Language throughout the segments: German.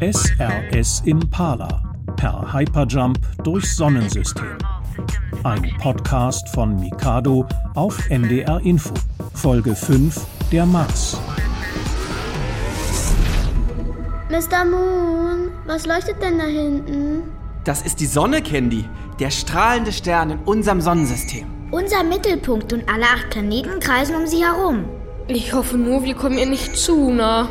SRS Impala per Hyperjump durchs Sonnensystem. Ein Podcast von Mikado auf NDR Info. Folge 5 Der Mars. Mr. Moon, was leuchtet denn da hinten? Das ist die Sonne, Candy. Der strahlende Stern in unserem Sonnensystem. Unser Mittelpunkt und alle acht Planeten kreisen um sie herum. Ich hoffe nur, wir kommen ihr nicht zu nah.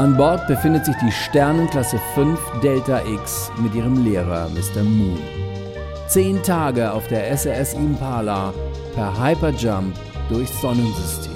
An Bord befindet sich die Sternenklasse 5 Delta X mit ihrem Lehrer Mr. Moon. Zehn Tage auf der SRS Impala per Hyperjump durchs Sonnensystem.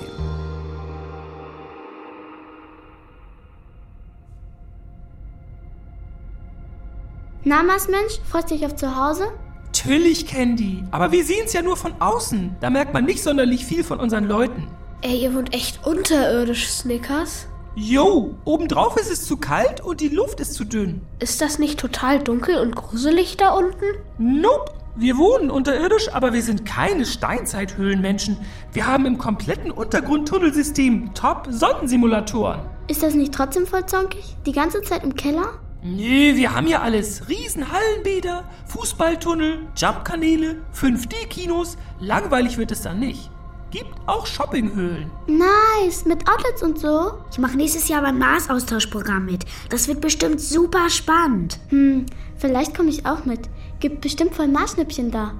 Na, Marsmensch, freust du dich auf zu Hause? Natürlich, Candy. Aber wir sehen es ja nur von außen. Da merkt man nicht sonderlich viel von unseren Leuten. Ey, ihr wohnt echt unterirdisch, Snickers. Jo, obendrauf ist es zu kalt und die Luft ist zu dünn. Ist das nicht total dunkel und gruselig da unten? Nope. Wir wohnen unterirdisch, aber wir sind keine Steinzeithöhlenmenschen. Wir haben im kompletten Untergrundtunnelsystem Top-Sonnensimulatoren. Ist das nicht trotzdem voll zonkig? Die ganze Zeit im Keller? Nee, wir haben ja alles. Riesenhallenbäder, Fußballtunnel, Jumpkanäle, 5D-Kinos. Langweilig wird es dann nicht. Gibt auch Shoppinghöhlen. Nice, mit Outlets und so. Ich mache nächstes Jahr beim Mars-Austauschprogramm mit. Das wird bestimmt super spannend. Hm, vielleicht komme ich auch mit. Gibt bestimmt voll Marschnippchen da.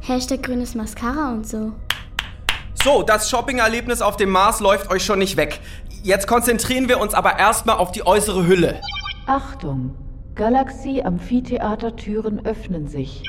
Hashtag grünes Mascara und so. So, das Shopping-Erlebnis auf dem Mars läuft euch schon nicht weg. Jetzt konzentrieren wir uns aber erstmal auf die äußere Hülle. Achtung! Galaxie-Amphitheatertüren öffnen sich.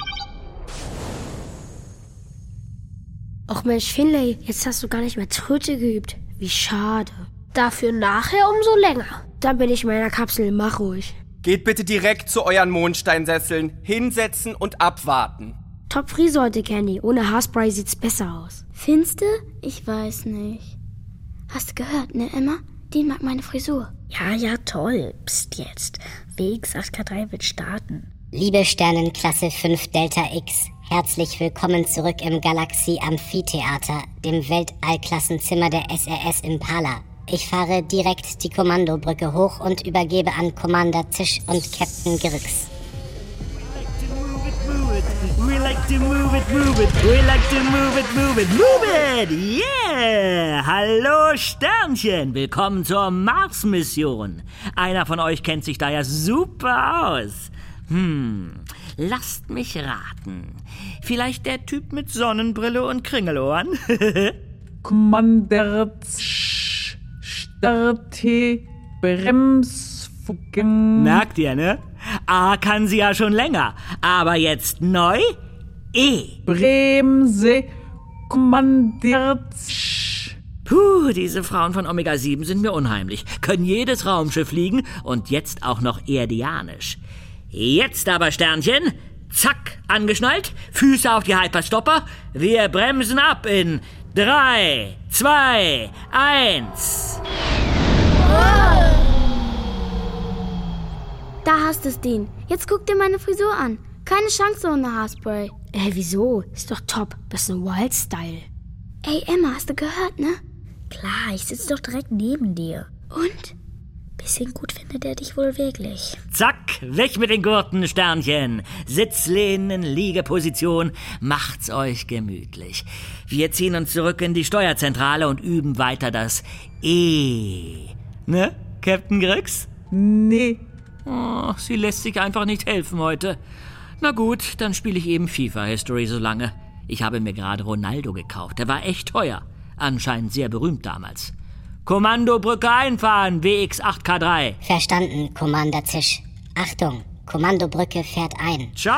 Och Mensch, Finlay, jetzt hast du gar nicht mehr Tröte geübt. Wie schade. Dafür nachher umso länger. Dann bin ich in meiner Kapsel, mach ruhig. Geht bitte direkt zu euren Mondsteinsesseln, hinsetzen und abwarten. Top Frise heute, Candy. Ohne Haarspray sieht's besser aus. Finste? Ich weiß nicht. Hast du gehört, ne, Emma? Die mag meine Frisur. Ja, ja, toll. Psst jetzt. WX8K3 wird starten. Liebe Sternenklasse 5 Delta X, herzlich willkommen zurück im Galaxie Amphitheater, dem Weltallklassenzimmer der SRS Impala. Ich fahre direkt die Kommandobrücke hoch und übergebe an Commander Zisch und Captain Grix. We like to move it, move it. We like to move it, move it, move it. Yeah! Hallo Sternchen, willkommen zur Mars-Mission. Einer von euch kennt sich da ja super aus. Hm, lasst mich raten. Vielleicht der Typ mit Sonnenbrille und Kringelohren? Commander Starte Bremsfugen. Merkt ihr, ne? A kann sie ja schon länger, aber jetzt neu E. Bremse kommandiert. Puh, diese Frauen von Omega 7 sind mir unheimlich. Können jedes Raumschiff fliegen und jetzt auch noch erdianisch. Jetzt aber, Sternchen. Zack, angeschnallt. Füße auf die Hyperstopper. Wir bremsen ab in drei, zwei, eins. Da hast du es, Dean. Jetzt guck dir meine Frisur an. Keine Chance ohne Haarspray. Ey, wieso? Ist doch top. Das ist ein Wild-Style. Ey, Emma, hast du gehört, ne? Klar, ich sitze doch direkt neben dir. Und? Bisschen gut findet er dich wohl wirklich. Zack, weg mit den Gurten, Sternchen. Sitzlehnen, Liegeposition, macht's euch gemütlich. Wir ziehen uns zurück in die Steuerzentrale und üben weiter das E. Ne, Captain Grix? Nee. Oh, sie lässt sich einfach nicht helfen heute. Na gut, dann spiele ich eben FIFA History so lange. Ich habe mir gerade Ronaldo gekauft. Der war echt teuer. Anscheinend sehr berühmt damals. Kommandobrücke einfahren, WX8K3. Verstanden, Commander Zisch. Achtung, Kommandobrücke fährt ein. Ciao!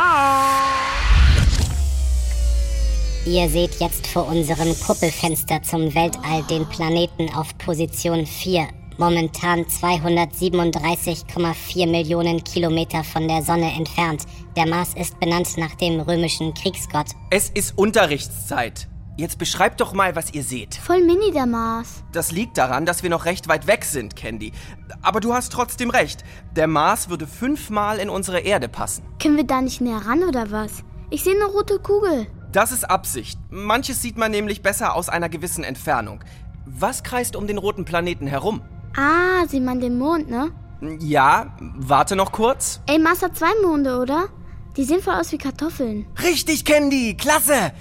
Ihr seht jetzt vor unserem Kuppelfenster zum Weltall den Planeten auf Position 4, momentan 237,4 Millionen Kilometer von der Sonne entfernt. Der Mars ist benannt nach dem römischen Kriegsgott. Es ist Unterrichtszeit. Jetzt beschreibt doch mal, was ihr seht. Voll mini der Mars. Das liegt daran, dass wir noch recht weit weg sind, Candy. Aber du hast trotzdem recht. Der Mars würde fünfmal in unsere Erde passen. Können wir da nicht näher ran oder was? Ich sehe eine rote Kugel. Das ist Absicht. Manches sieht man nämlich besser aus einer gewissen Entfernung. Was kreist um den roten Planeten herum? Ah, sieht man den Mond, ne? Ja, warte noch kurz. Ey, Mars hat zwei Monde, oder? Die sehen voll aus wie Kartoffeln. Richtig, Candy, klasse!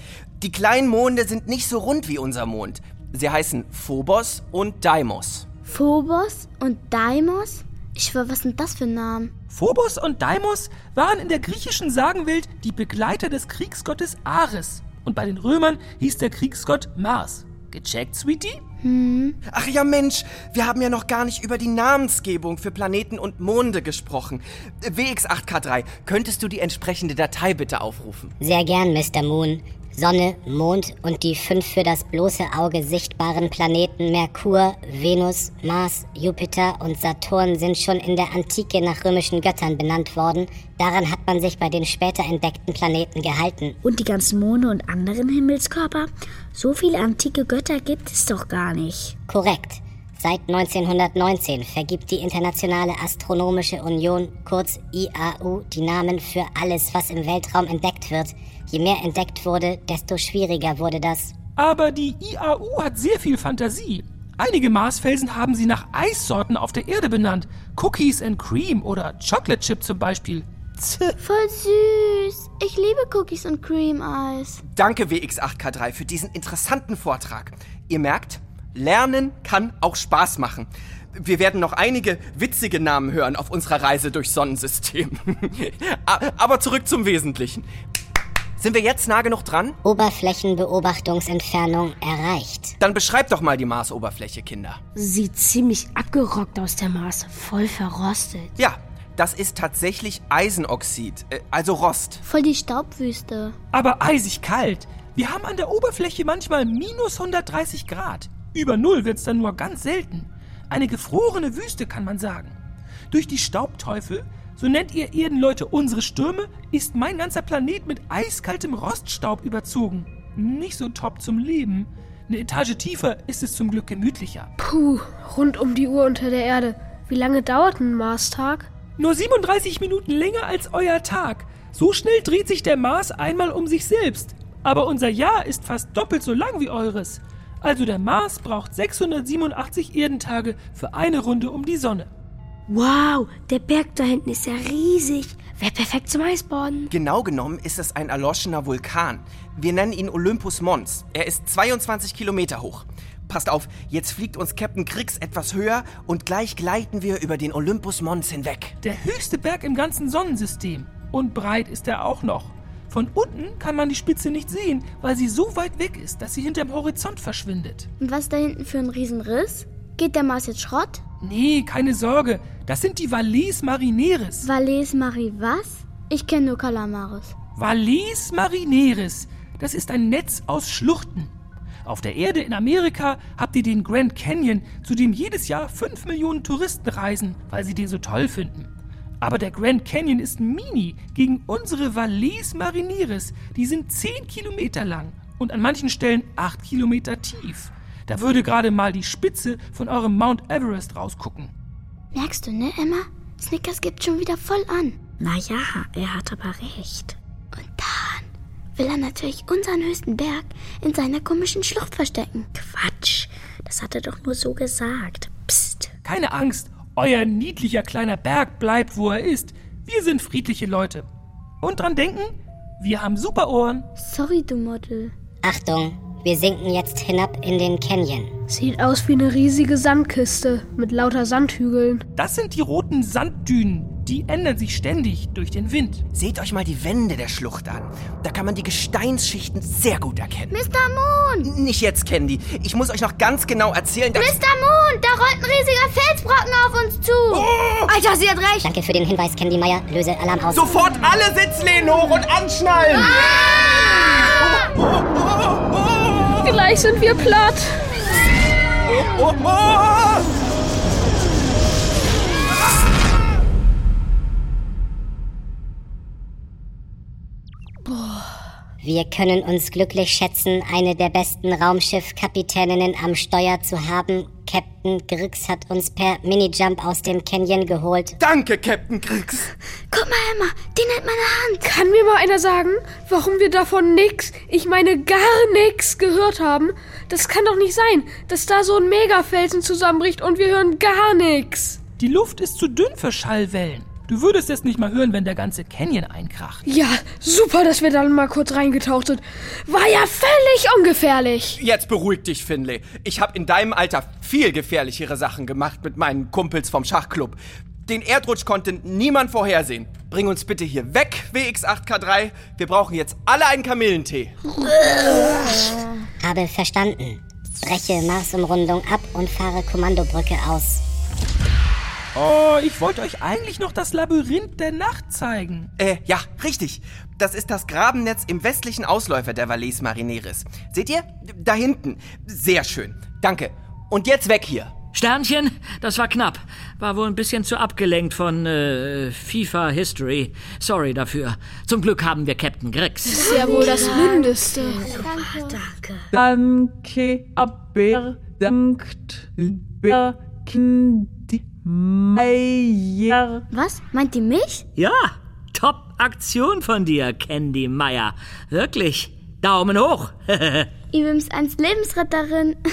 Die kleinen Monde sind nicht so rund wie unser Mond. Sie heißen Phobos und Deimos. Phobos und Deimos? Ich schwör, was sind das für Namen? Phobos und Deimos waren in der griechischen Sagenwelt die Begleiter des Kriegsgottes Ares. Und bei den Römern hieß der Kriegsgott Mars. Gecheckt, Sweetie? Hm. Ach ja, Mensch, wir haben ja noch gar nicht über die Namensgebung für Planeten und Monde gesprochen. WX8K3, könntest du die entsprechende Datei bitte aufrufen? Sehr gern, Mr. Moon. Sonne, Mond und die fünf für das bloße Auge sichtbaren Planeten Merkur, Venus, Mars, Jupiter und Saturn sind schon in der Antike nach römischen Göttern benannt worden. Daran hat man sich bei den später entdeckten Planeten gehalten. Und die ganzen Monde und anderen Himmelskörper? So viele antike Götter gibt es doch gar nicht. Korrekt. Seit 1919 vergibt die Internationale Astronomische Union, kurz IAU, die Namen für alles, was im Weltraum entdeckt wird. Je mehr entdeckt wurde, desto schwieriger wurde das. Aber die IAU hat sehr viel Fantasie. Einige Marsfelsen haben sie nach Eissorten auf der Erde benannt. Cookies and Cream oder Chocolate Chip zum Beispiel. Voll süß. Ich liebe Cookies und Cream Eis. Danke WX8K3 für diesen interessanten Vortrag. Ihr merkt, Lernen kann auch Spaß machen. Wir werden noch einige witzige Namen hören auf unserer Reise durchs Sonnensystem. Aber zurück zum Wesentlichen. Sind wir jetzt nah genug dran? Oberflächenbeobachtungsentfernung erreicht. Dann beschreib doch mal die Marsoberfläche, Kinder. Sieht ziemlich abgerockt aus, der Mars. Voll verrostet. Ja, das ist tatsächlich Eisenoxid, äh, also Rost. Voll die Staubwüste. Aber eisig kalt. Wir haben an der Oberfläche manchmal minus 130 Grad. Über Null wird's dann nur ganz selten. Eine gefrorene Wüste, kann man sagen. Durch die Staubteufel, so nennt ihr Erdenleute unsere Stürme, ist mein ganzer Planet mit eiskaltem Roststaub überzogen. Nicht so top zum Leben. Eine Etage tiefer ist es zum Glück gemütlicher. Puh, rund um die Uhr unter der Erde. Wie lange dauert ein Marstag? Nur 37 Minuten länger als euer Tag. So schnell dreht sich der Mars einmal um sich selbst. Aber unser Jahr ist fast doppelt so lang wie eures. Also der Mars braucht 687 Erdentage für eine Runde um die Sonne. Wow, der Berg da hinten ist ja riesig. Wäre perfekt zum Eisbaden. Genau genommen ist es ein erloschener Vulkan. Wir nennen ihn Olympus Mons. Er ist 22 Kilometer hoch. Passt auf, jetzt fliegt uns Captain Kriegs etwas höher und gleich gleiten wir über den Olympus Mons hinweg. Der höchste Berg im ganzen Sonnensystem. Und breit ist er auch noch. Von unten kann man die Spitze nicht sehen, weil sie so weit weg ist, dass sie hinterm Horizont verschwindet. Und was da hinten für ein Riesenriss? Geht der Mars jetzt Schrott? Nee, keine Sorge. Das sind die Valles Marineris. Valles Marie was? Ich kenne nur Calamaris. Valles Marineris. Das ist ein Netz aus Schluchten. Auf der Erde in Amerika habt ihr den Grand Canyon, zu dem jedes Jahr 5 Millionen Touristen reisen, weil sie den so toll finden. Aber der Grand Canyon ist mini gegen unsere Valles Marineris. Die sind 10 Kilometer lang und an manchen Stellen 8 Kilometer tief. Da würde gerade mal die Spitze von eurem Mount Everest rausgucken. Merkst du, ne, Emma? Snickers gibt schon wieder voll an. Naja, er hat aber recht. Und dann will er natürlich unseren höchsten Berg in seiner komischen Schlucht verstecken. Quatsch, das hat er doch nur so gesagt. Psst. Keine Angst, euer niedlicher kleiner Berg bleibt, wo er ist. Wir sind friedliche Leute. Und dran denken, wir haben super Ohren. Sorry, du Model. Achtung, wir sinken jetzt hinab in den Canyon. Sieht aus wie eine riesige Sandkiste mit lauter Sandhügeln. Das sind die roten Sanddünen. Die ändern sich ständig durch den Wind. Seht euch mal die Wände der Schlucht an. Da kann man die Gesteinsschichten sehr gut erkennen. Mr. Moon! Nicht jetzt, Candy. Ich muss euch noch ganz genau erzählen, dass... Mr. Moon, da rollt ein riesiger Felsbrocken auf uns zu. Oh! Alter, sie hat recht. Danke für den Hinweis, Candy Meyer. Löse Alarm aus. Sofort alle Sitzlehnen hoch und anschnallen! Ah! Oh, oh, oh, Gleich sind wir platt. Wir können uns glücklich schätzen, eine der besten Raumschiffkapitäninnen am Steuer zu haben. Captain Grix hat uns per Minijump aus dem Canyon geholt. Danke, Captain Grix. Guck mal, Emma, die nimmt meine Hand. Kann mir mal einer sagen, warum wir davon nix, ich meine gar nix gehört haben? Das kann doch nicht sein, dass da so ein Megafelsen zusammenbricht und wir hören gar nix. Die Luft ist zu dünn für Schallwellen. Du würdest es nicht mal hören, wenn der ganze Canyon einkracht. Ja, super, dass wir dann mal kurz reingetaucht sind. War ja völlig ungefährlich. Jetzt beruhig dich, Finlay. Ich habe in deinem Alter viel gefährlichere Sachen gemacht mit meinen Kumpels vom Schachclub. Den Erdrutsch konnte niemand vorhersehen. Bring uns bitte hier weg, WX8K3. Wir brauchen jetzt alle einen Kamillentee. Habe verstanden. Breche Marsumrundung ab und fahre Kommandobrücke aus. Oh, ich wollte euch eigentlich noch das Labyrinth der Nacht zeigen. Äh, ja, richtig. Das ist das Grabennetz im westlichen Ausläufer der Valles Marineris. Seht ihr? Da hinten. Sehr schön. Danke. Und jetzt weg hier. Sternchen, das war knapp. War wohl ein bisschen zu abgelenkt von äh, FIFA History. Sorry dafür. Zum Glück haben wir Captain Grix. Das ist ja wohl das Mindeste. Danke. Danke, aber dankt Meier. Was? Meint die mich? Ja, Top-Aktion von dir, Candy Meyer. Wirklich. Daumen hoch. Übrigens eins Lebensretterin.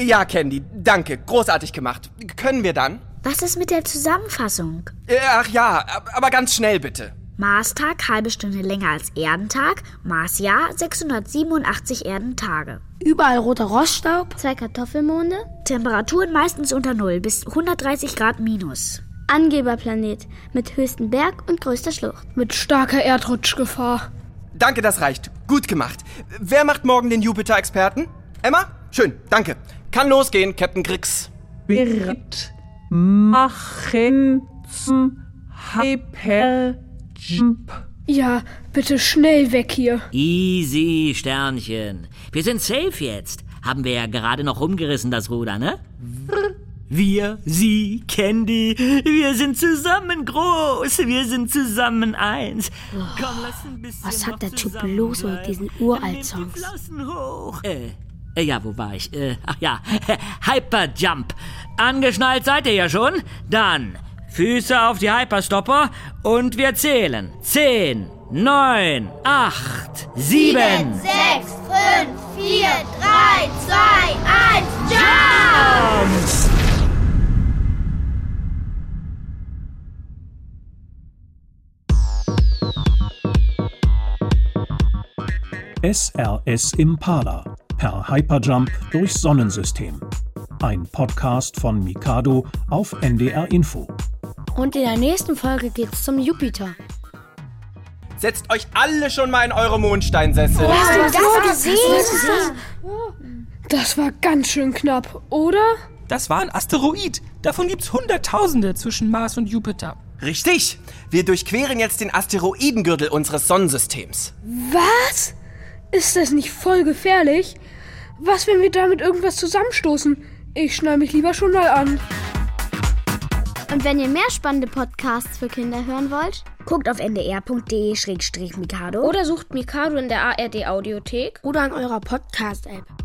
Ja, Candy, danke. Großartig gemacht. Können wir dann? Was ist mit der Zusammenfassung? Äh, Ach ja, ab- aber ganz schnell bitte. Marstag halbe Stunde länger als Erdentag, Marsjahr 687 Erdentage. Überall roter Roststaub. Zwei Kartoffelmonde. Temperaturen meistens unter Null bis 130 Grad minus. Angeberplanet mit höchsten Berg und größter Schlucht. Mit starker Erdrutschgefahr. Danke, das reicht. Gut gemacht. Wer macht morgen den Jupiter-Experten? Emma? Schön, danke. Kann losgehen, Captain Grix. Bereit machen zum Hyperjump. Ja, bitte schnell weg hier. Easy, Sternchen. Wir sind safe jetzt. Haben wir ja gerade noch rumgerissen, das Ruder, ne? Wir, Sie, Candy, wir sind zusammen groß, wir sind zusammen eins. Komm, lass ein bisschen Was hat der Typ los mit diesen die Uralt-Songs? Hoch. Äh, äh, ja, wo war ich? Äh, ach ja, Hyperjump. Angeschnallt seid ihr ja schon? Dann Füße auf die Hyperstopper und wir zählen. Zehn, neun, acht, sieben. sechs, fünf, vier, drei, zwei, eins, Jump! SRS Impala per Hyperjump durchs Sonnensystem. Ein Podcast von Mikado auf NDR Info. Und in der nächsten Folge geht's zum Jupiter. Setzt euch alle schon mal in eure Mondsteinsessel. Hast du das gesehen? Das war ganz schön knapp, oder? Das war ein Asteroid. Davon gibt's Hunderttausende zwischen Mars und Jupiter. Richtig. Wir durchqueren jetzt den Asteroidengürtel unseres Sonnensystems. Was? Ist das nicht voll gefährlich? Was, wenn wir damit irgendwas zusammenstoßen? Ich schnall mich lieber schon mal an. Und wenn ihr mehr spannende Podcasts für Kinder hören wollt, Guckt auf ndr.de-mikado Oder sucht Mikado in der ARD Audiothek. Oder an eurer Podcast-App.